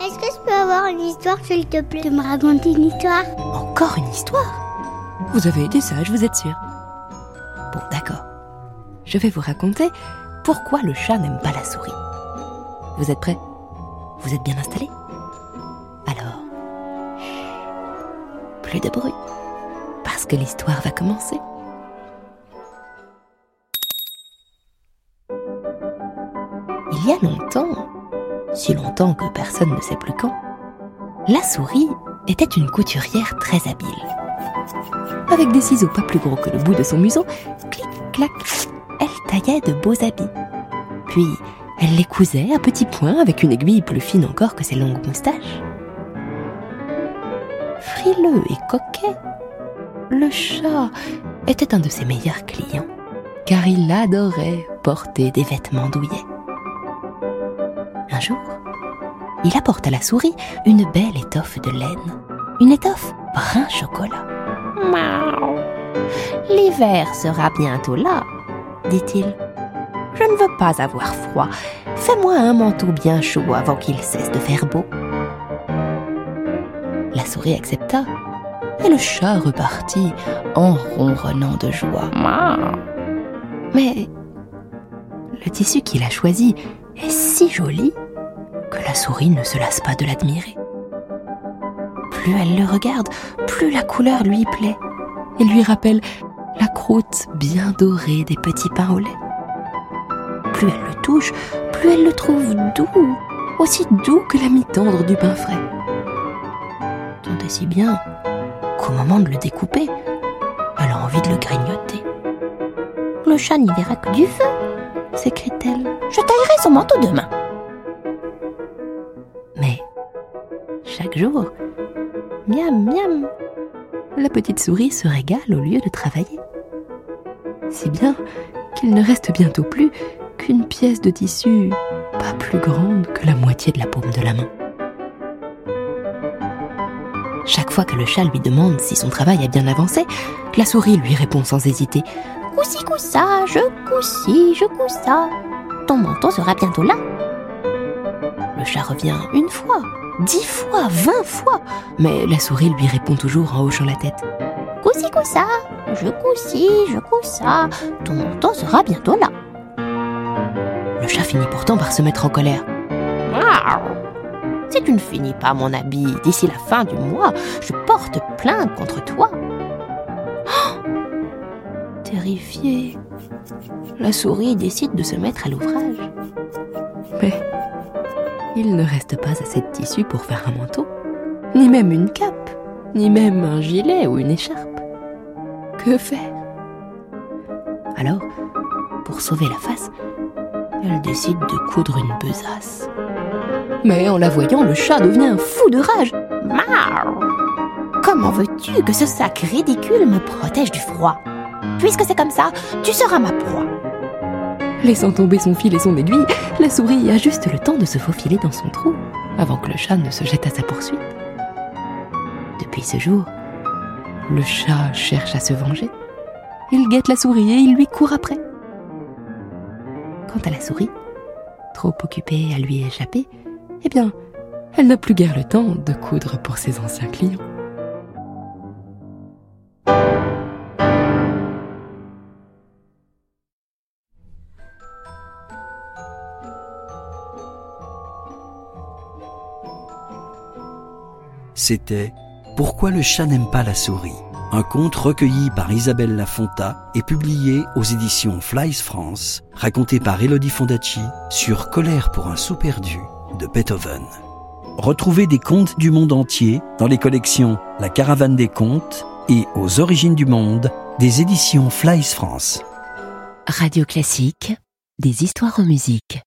Est-ce que je peux avoir une histoire, s'il te plaît, de me raconter une histoire? Encore une histoire? Vous avez été sage, vous êtes sûr? Bon, d'accord. Je vais vous raconter pourquoi le chat n'aime pas la souris. Vous êtes prêts? Vous êtes bien installés? Alors, plus de bruit, parce que l'histoire va commencer. Il y a longtemps, si longtemps que personne ne sait plus quand, la souris était une couturière très habile. Avec des ciseaux pas plus gros que le bout de son museau, clic, clac, elle taillait de beaux habits. Puis, elle les cousait à petits points avec une aiguille plus fine encore que ses longues moustaches. Frileux et coquet, le chat était un de ses meilleurs clients, car il adorait porter des vêtements douillets. Il apporte à la souris une belle étoffe de laine, une étoffe brun chocolat. L'hiver sera bientôt là, dit-il. Je ne veux pas avoir froid. Fais-moi un manteau bien chaud avant qu'il cesse de faire beau. La souris accepta, et le chat repartit en ronronnant de joie. Mais le tissu qu'il a choisi est si joli la souris ne se lasse pas de l'admirer. Plus elle le regarde, plus la couleur lui plaît et lui rappelle la croûte bien dorée des petits pains au lait. Plus elle le touche, plus elle le trouve doux, aussi doux que la mi-tendre du pain frais. Tant et si bien qu'au moment de le découper, elle a envie de le grignoter. Le chat n'y verra que du feu, s'écrie-t-elle. Je taillerai son manteau demain. Jour, miam miam, la petite souris se régale au lieu de travailler. Si bien qu'il ne reste bientôt plus qu'une pièce de tissu pas plus grande que la moitié de la paume de la main. Chaque fois que le chat lui demande si son travail a bien avancé, la souris lui répond sans hésiter Coussi coussa, je coussi, je coussa. Ton manteau sera bientôt là. Le chat revient une fois, dix fois, vingt fois, mais la souris lui répond toujours en hochant la tête. Coussi coussa, je coussi, je coussa. Ton manteau sera bientôt là. Le chat finit pourtant par se mettre en colère. Si tu ne finis pas mon habit d'ici la fin du mois, je porte plainte contre toi. Oh Terrifiée, la souris décide de se mettre à l'ouvrage. Mais il ne reste pas assez de tissu pour faire un manteau, ni même une cape, ni même un gilet ou une écharpe. Que faire? Alors, pour sauver la face, elle décide de coudre une besace. Mais en la voyant, le chat devient fou de rage. Comment veux-tu que ce sac ridicule me protège du froid? Puisque c'est comme ça, tu seras ma proie. Laissant tomber son fil et son aiguille, la souris a juste le temps de se faufiler dans son trou avant que le chat ne se jette à sa poursuite. Depuis ce jour, le chat cherche à se venger. Il guette la souris et il lui court après. Quant à la souris, trop occupée à lui échapper, eh bien, elle n'a plus guère le temps de coudre pour ses anciens clients. C'était Pourquoi le chat n'aime pas la souris? Un conte recueilli par Isabelle Lafonta et publié aux éditions Flies France, raconté par Elodie Fondacci sur Colère pour un sou perdu de Beethoven. Retrouvez des contes du monde entier dans les collections La Caravane des Contes et Aux Origines du Monde des éditions Flies France. Radio Classique, des histoires en musique.